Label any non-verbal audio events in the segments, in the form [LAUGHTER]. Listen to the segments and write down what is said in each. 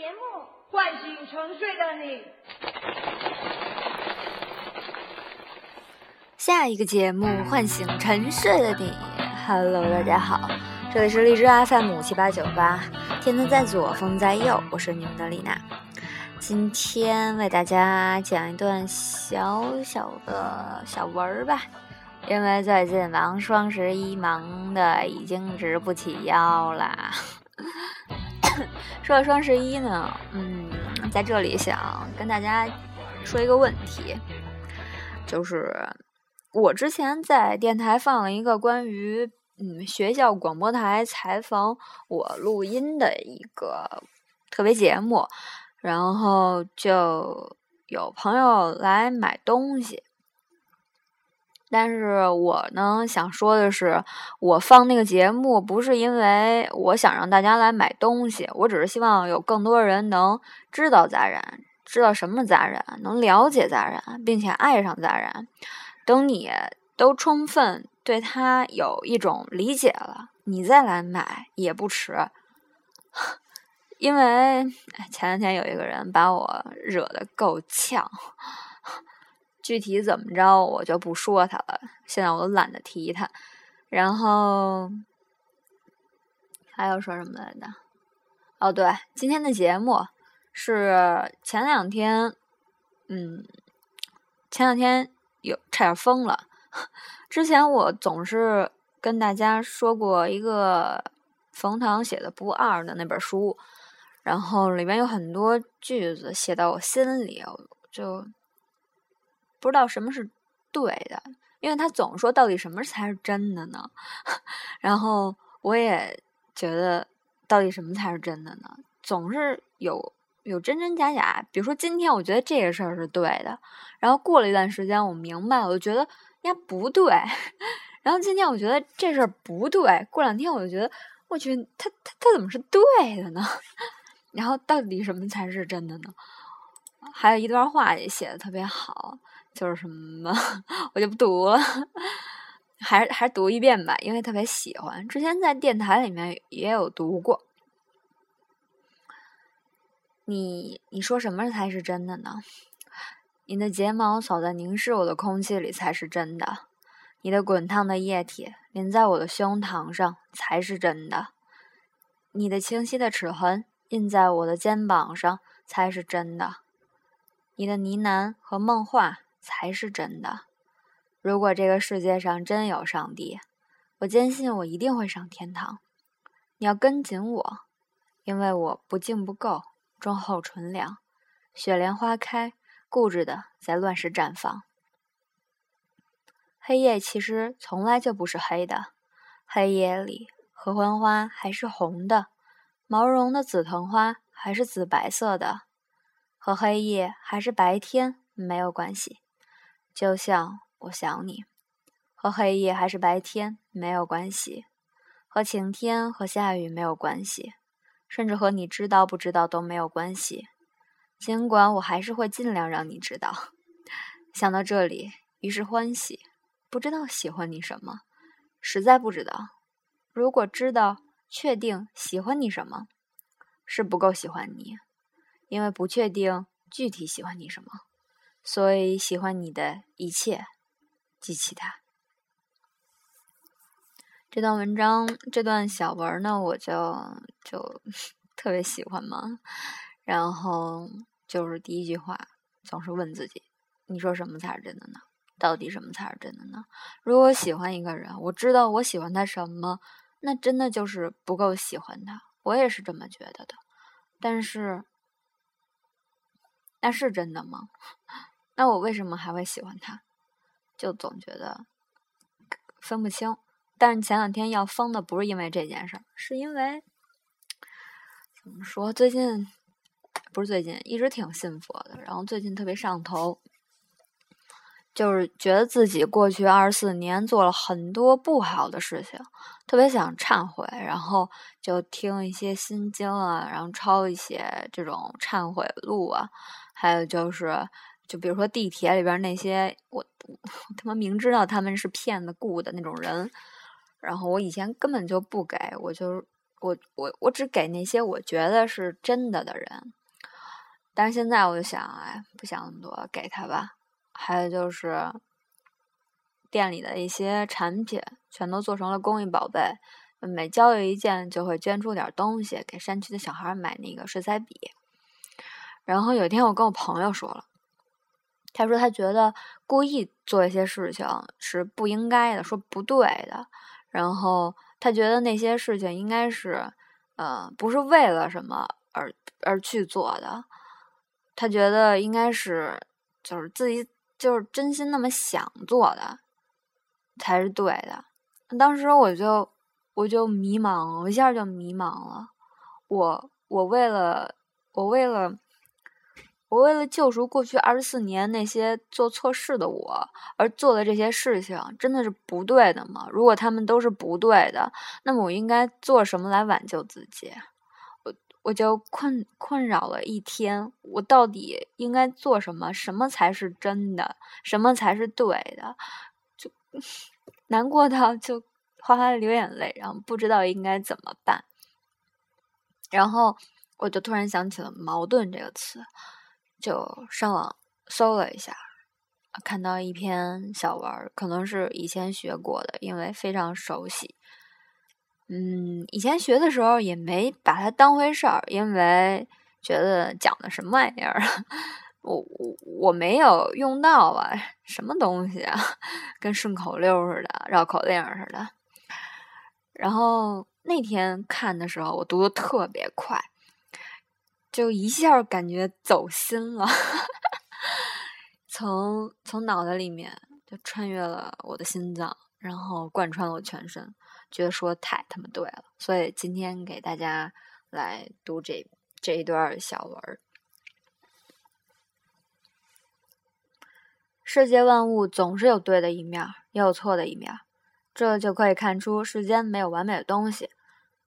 节目，唤醒沉睡的你。下一个节目唤醒沉睡的你。Hello，大家好，这里是荔枝 FM 七八九八，天天在左，风在右，我是你们的丽娜。今天为大家讲一段小小的小文儿吧，因为最近忙双十一，忙的已经直不起腰啦。[COUGHS] 说到双十一呢，嗯，在这里想跟大家说一个问题，就是我之前在电台放了一个关于嗯学校广播台采访我录音的一个特别节目，然后就有朋友来买东西。但是我呢想说的是，我放那个节目不是因为我想让大家来买东西，我只是希望有更多人能知道杂染，知道什么杂染，能了解杂染，并且爱上杂染。等你都充分对它有一种理解了，你再来买也不迟。[LAUGHS] 因为前两天有一个人把我惹得够呛。具体怎么着，我就不说他了。现在我都懒得提他。然后还要说什么来着？哦，对，今天的节目是前两天，嗯，前两天有差点疯了。[LAUGHS] 之前我总是跟大家说过一个冯唐写的《不二》的那本书，然后里面有很多句子写到我心里，就。不知道什么是对的，因为他总说到底什么才是真的呢？[LAUGHS] 然后我也觉得到底什么才是真的呢？总是有有真真假假。比如说今天我觉得这个事儿是对的，然后过了一段时间我明白了，我就觉得呀不对。[LAUGHS] 然后今天我觉得这事儿不对，过两天我就觉得我去他他他怎么是对的呢？[LAUGHS] 然后到底什么才是真的呢？还有一段话也写的特别好。就是什么，[LAUGHS] 我就不读了，还是还是读一遍吧，因为特别喜欢。之前在电台里面也有读过。你你说什么才是真的呢？你的睫毛扫在凝视我的空气里才是真的，你的滚烫的液体淋在我的胸膛上才是真的，你的清晰的齿痕印在我的肩膀上才是真的，你的呢喃和梦话。才是真的。如果这个世界上真有上帝，我坚信我一定会上天堂。你要跟紧我，因为我不敬不够，忠厚纯良。雪莲花开，固执的在乱世绽放。黑夜其实从来就不是黑的，黑夜里合欢花还是红的，毛绒的紫藤花还是紫白色的，和黑夜还是白天没有关系。就像我想你，和黑夜还是白天没有关系，和晴天和下雨没有关系，甚至和你知道不知道都没有关系。尽管我还是会尽量让你知道。[LAUGHS] 想到这里，于是欢喜。不知道喜欢你什么，实在不知道。如果知道，确定喜欢你什么，是不够喜欢你，因为不确定具体喜欢你什么。所以喜欢你的一切，及其他。这段文章，这段小文呢，我就就 [LAUGHS] 特别喜欢嘛。然后就是第一句话，总是问自己：你说什么才是真的呢？到底什么才是真的呢？如果喜欢一个人，我知道我喜欢他什么，那真的就是不够喜欢他。我也是这么觉得的。但是，那是真的吗？那我为什么还会喜欢他？就总觉得分不清。但是前两天要疯的不是因为这件事儿，是因为怎么说？最近不是最近，一直挺信佛的，然后最近特别上头，就是觉得自己过去二十四年做了很多不好的事情，特别想忏悔，然后就听一些心经啊，然后抄一些这种忏悔录啊，还有就是。就比如说地铁里边那些我我他妈明知道他们是骗子雇的那种人，然后我以前根本就不给，我就我我我只给那些我觉得是真的的人。但是现在我就想，哎，不想那么多，给他吧。还有就是店里的一些产品，全都做成了公益宝贝，每交易一件就会捐出点东西给山区的小孩买那个水彩笔。然后有一天我跟我朋友说了，他说他觉得故意做一些事情是不应该的，说不对的。然后他觉得那些事情应该是，呃，不是为了什么而而去做的。他觉得应该是，就是自己就是真心那么想做的，才是对的。当时我就我就迷茫，我一下就迷茫了。我我为了我为了我为了救赎过去二十四年那些做错事的我而做的这些事情，真的是不对的吗？如果他们都是不对的，那么我应该做什么来挽救自己？我就困困扰了一天，我到底应该做什么？什么才是真的？什么才是对的？就 [LAUGHS] 难过到就哗哗流眼泪，然后不知道应该怎么办。然后我就突然想起了“矛盾”这个词，就上网搜了一下，看到一篇小文，可能是以前学过的，因为非常熟悉。嗯，以前学的时候也没把它当回事儿，因为觉得讲的什么玩意儿，我我我没有用到啊，什么东西啊，跟顺口溜似的，绕口令似的。然后那天看的时候，我读的特别快，就一下感觉走心了，从从脑袋里面就穿越了我的心脏，然后贯穿了我全身。觉得说太他妈对了，所以今天给大家来读这这一段小文儿。世界万物总是有对的一面，也有错的一面，这就可以看出世间没有完美的东西。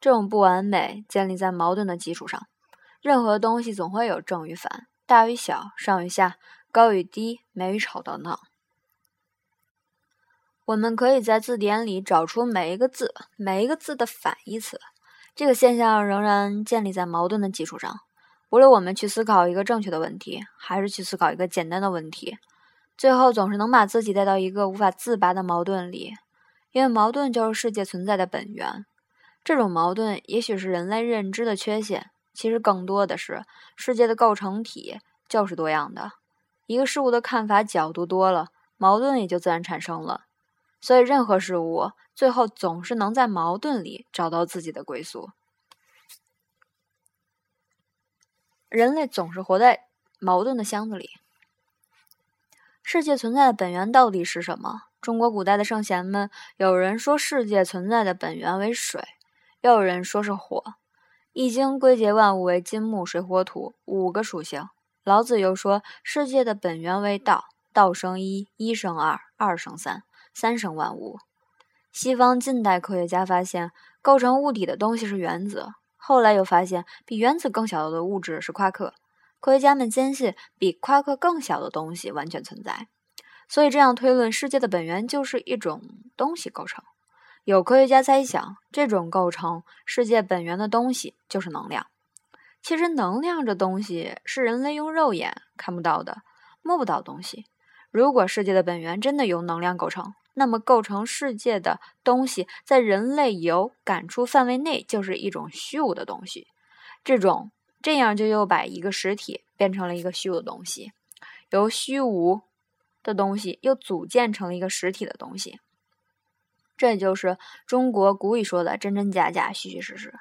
这种不完美建立在矛盾的基础上。任何东西总会有正与反，大与小，上与下，高与低，美与丑等等。我们可以在字典里找出每一个字、每一个字的反义词。这个现象仍然建立在矛盾的基础上。无论我们去思考一个正确的问题，还是去思考一个简单的问题，最后总是能把自己带到一个无法自拔的矛盾里。因为矛盾就是世界存在的本源。这种矛盾也许是人类认知的缺陷，其实更多的是世界的构成体就是多样的。一个事物的看法角度多了，矛盾也就自然产生了。所以，任何事物最后总是能在矛盾里找到自己的归宿。人类总是活在矛盾的箱子里。世界存在的本源到底是什么？中国古代的圣贤们，有人说世界存在的本源为水，又有人说是火。《易经》归结万物为金木水火土五个属性。老子又说世界的本源为道，道生一，一生二，二生三。三生万物。西方近代科学家发现，构成物体的东西是原子。后来又发现，比原子更小的物质是夸克。科学家们坚信，比夸克更小的东西完全存在。所以这样推论，世界的本源就是一种东西构成。有科学家猜想，这种构成世界本源的东西就是能量。其实，能量这东西是人类用肉眼看不到的、摸不到东西。如果世界的本源真的由能量构成，那么，构成世界的东西，在人类有感触范围内，就是一种虚无的东西。这种这样，就又把一个实体变成了一个虚无的东西，由虚无的东西又组建成了一个实体的东西。这就是中国古语说的“真真假假，虚虚实实”。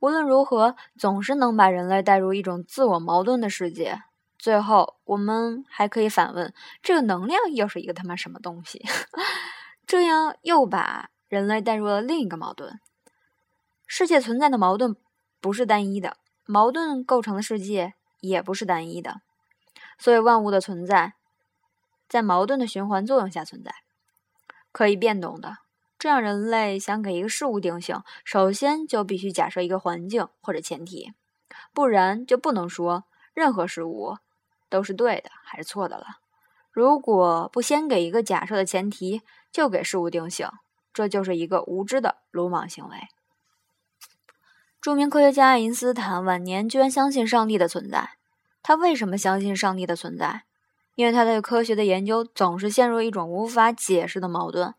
无论如何，总是能把人类带入一种自我矛盾的世界。最后，我们还可以反问：这个能量又是一个他妈什么东西？[LAUGHS] 这样又把人类带入了另一个矛盾。世界存在的矛盾不是单一的，矛盾构成的世界也不是单一的。所以，万物的存在在矛盾的循环作用下存在，可以变动的。这样，人类想给一个事物定性，首先就必须假设一个环境或者前提，不然就不能说任何事物。都是对的还是错的了？如果不先给一个假设的前提，就给事物定性，这就是一个无知的鲁莽行为。著名科学家爱因斯坦晚年居然相信上帝的存在。他为什么相信上帝的存在？因为他对科学的研究总是陷入一种无法解释的矛盾，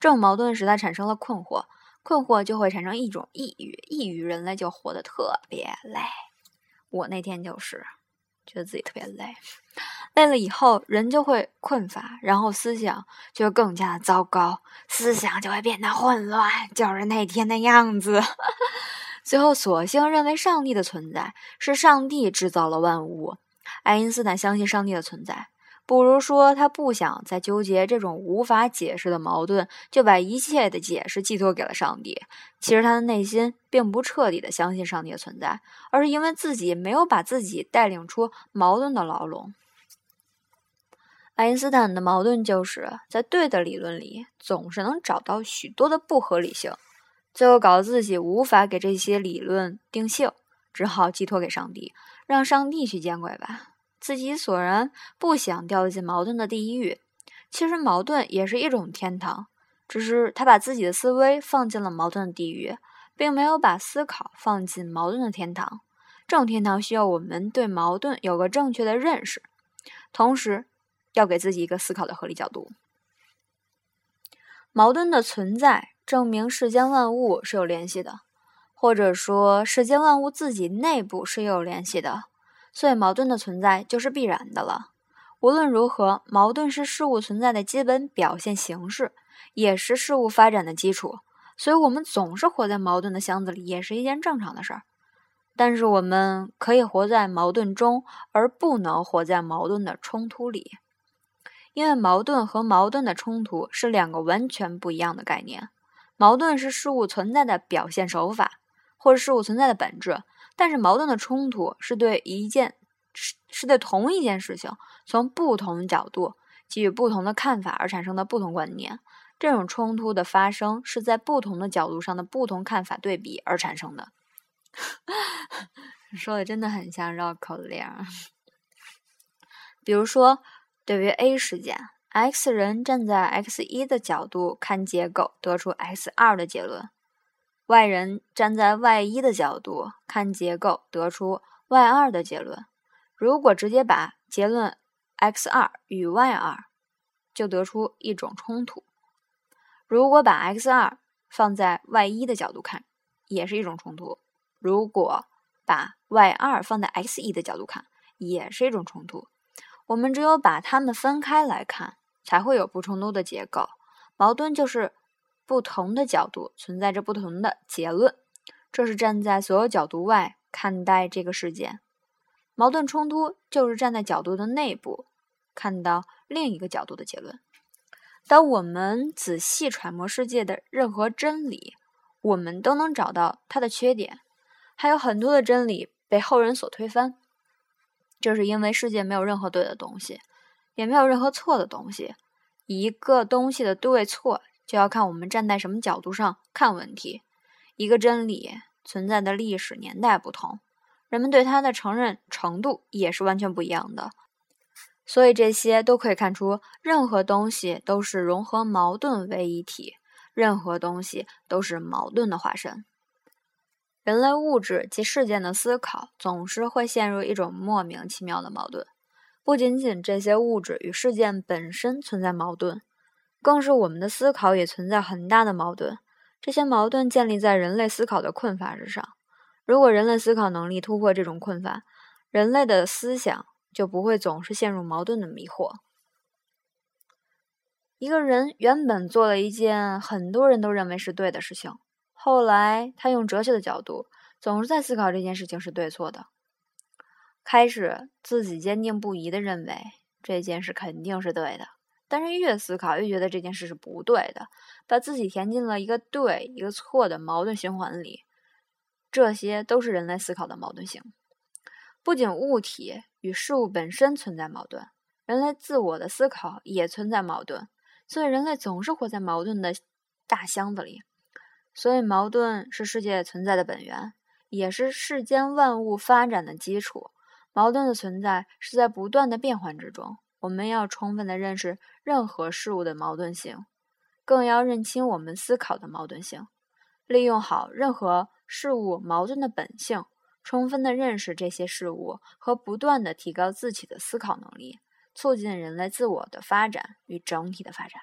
这种矛盾使他产生了困惑，困惑就会产生一种抑郁，抑郁人类就活得特别累。我那天就是觉得自己特别累，累了以后人就会困乏，然后思想就会更加的糟糕，思想就会变得混乱，就是那天的样子。[LAUGHS] 最后，索性认为上帝的存在是上帝制造了万物。爱因斯坦相信上帝的存在，不如说他不想再纠结这种无法解释的矛盾，就把一切的解释寄托给了上帝。其实他的内心并不彻底的相信上帝的存在，而是因为自己没有把自己带领出矛盾的牢笼。爱因斯坦的矛盾就是在对的理论里总是能找到许多的不合理性。最后搞得自己无法给这些理论定性，只好寄托给上帝，让上帝去见鬼吧。自己索然不想掉进矛盾的地狱，其实矛盾也是一种天堂，只是他把自己的思维放进了矛盾的地狱，并没有把思考放进矛盾的天堂。这种天堂需要我们对矛盾有个正确的认识，同时要给自己一个思考的合理角度。矛盾的存在。证明世间万物是有联系的，或者说世间万物自己内部是有联系的，所以矛盾的存在就是必然的了。无论如何，矛盾是事物存在的基本表现形式，也是事物发展的基础。所以，我们总是活在矛盾的箱子里，也是一件正常的事儿。但是，我们可以活在矛盾中，而不能活在矛盾的冲突里，因为矛盾和矛盾的冲突是两个完全不一样的概念。矛盾是事物存在的表现手法，或者事物存在的本质。但是矛盾的冲突是对一件是是对同一件事情从不同角度给予不同的看法而产生的不同观念。这种冲突的发生是在不同的角度上的不同看法对比而产生的。[LAUGHS] 说的真的很像绕口令。比如说，对于 A 事件。X 人站在 X 一的角度看结构，得出 X 二的结论外人站在 Y 一的角度看结构，得出 Y 二的结论。如果直接把结论 X 二与 Y 二，就得出一种冲突；如果把 X 二放在 Y 一的角度看，也是一种冲突；如果把 Y 二放在 X 一的角度看，也是一种冲突。我们只有把它们分开来看。才会有不冲突的结构。矛盾就是不同的角度存在着不同的结论，这是站在所有角度外看待这个事件。矛盾冲突就是站在角度的内部看到另一个角度的结论。当我们仔细揣摩世界的任何真理，我们都能找到它的缺点。还有很多的真理被后人所推翻，这是因为世界没有任何对的东西。也没有任何错的东西。一个东西的对错，就要看我们站在什么角度上看问题。一个真理存在的历史年代不同，人们对它的承认程度也是完全不一样的。所以这些都可以看出，任何东西都是融合矛盾为一体，任何东西都是矛盾的化身。人类物质及事件的思考，总是会陷入一种莫名其妙的矛盾。不仅仅这些物质与事件本身存在矛盾，更是我们的思考也存在很大的矛盾。这些矛盾建立在人类思考的困乏之上。如果人类思考能力突破这种困乏，人类的思想就不会总是陷入矛盾的迷惑。一个人原本做了一件很多人都认为是对的事情，后来他用哲学的角度，总是在思考这件事情是对错的。开始自己坚定不移的认为这件事肯定是对的，但是越思考越觉得这件事是不对的，把自己填进了一个对一个错的矛盾循环里。这些都是人类思考的矛盾性。不仅物体与事物本身存在矛盾，人类自我的思考也存在矛盾，所以人类总是活在矛盾的大箱子里。所以，矛盾是世界存在的本源，也是世间万物发展的基础。矛盾的存在是在不断的变换之中，我们要充分的认识任何事物的矛盾性，更要认清我们思考的矛盾性，利用好任何事物矛盾的本性，充分的认识这些事物和不断的提高自己的思考能力，促进人类自我的发展与整体的发展。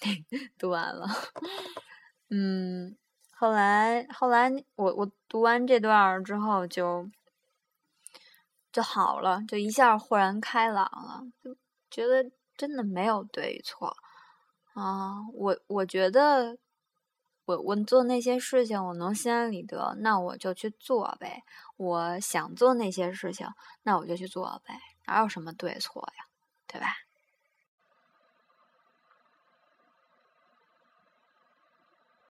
[LAUGHS] 读完了，嗯，后来后来我我读完这段之后就就好了，就一下豁然开朗了，就觉得真的没有对与错啊！我我觉得我我做那些事情，我能心安理得，那我就去做呗。我想做那些事情，那我就去做呗，哪有什么对错呀，对吧？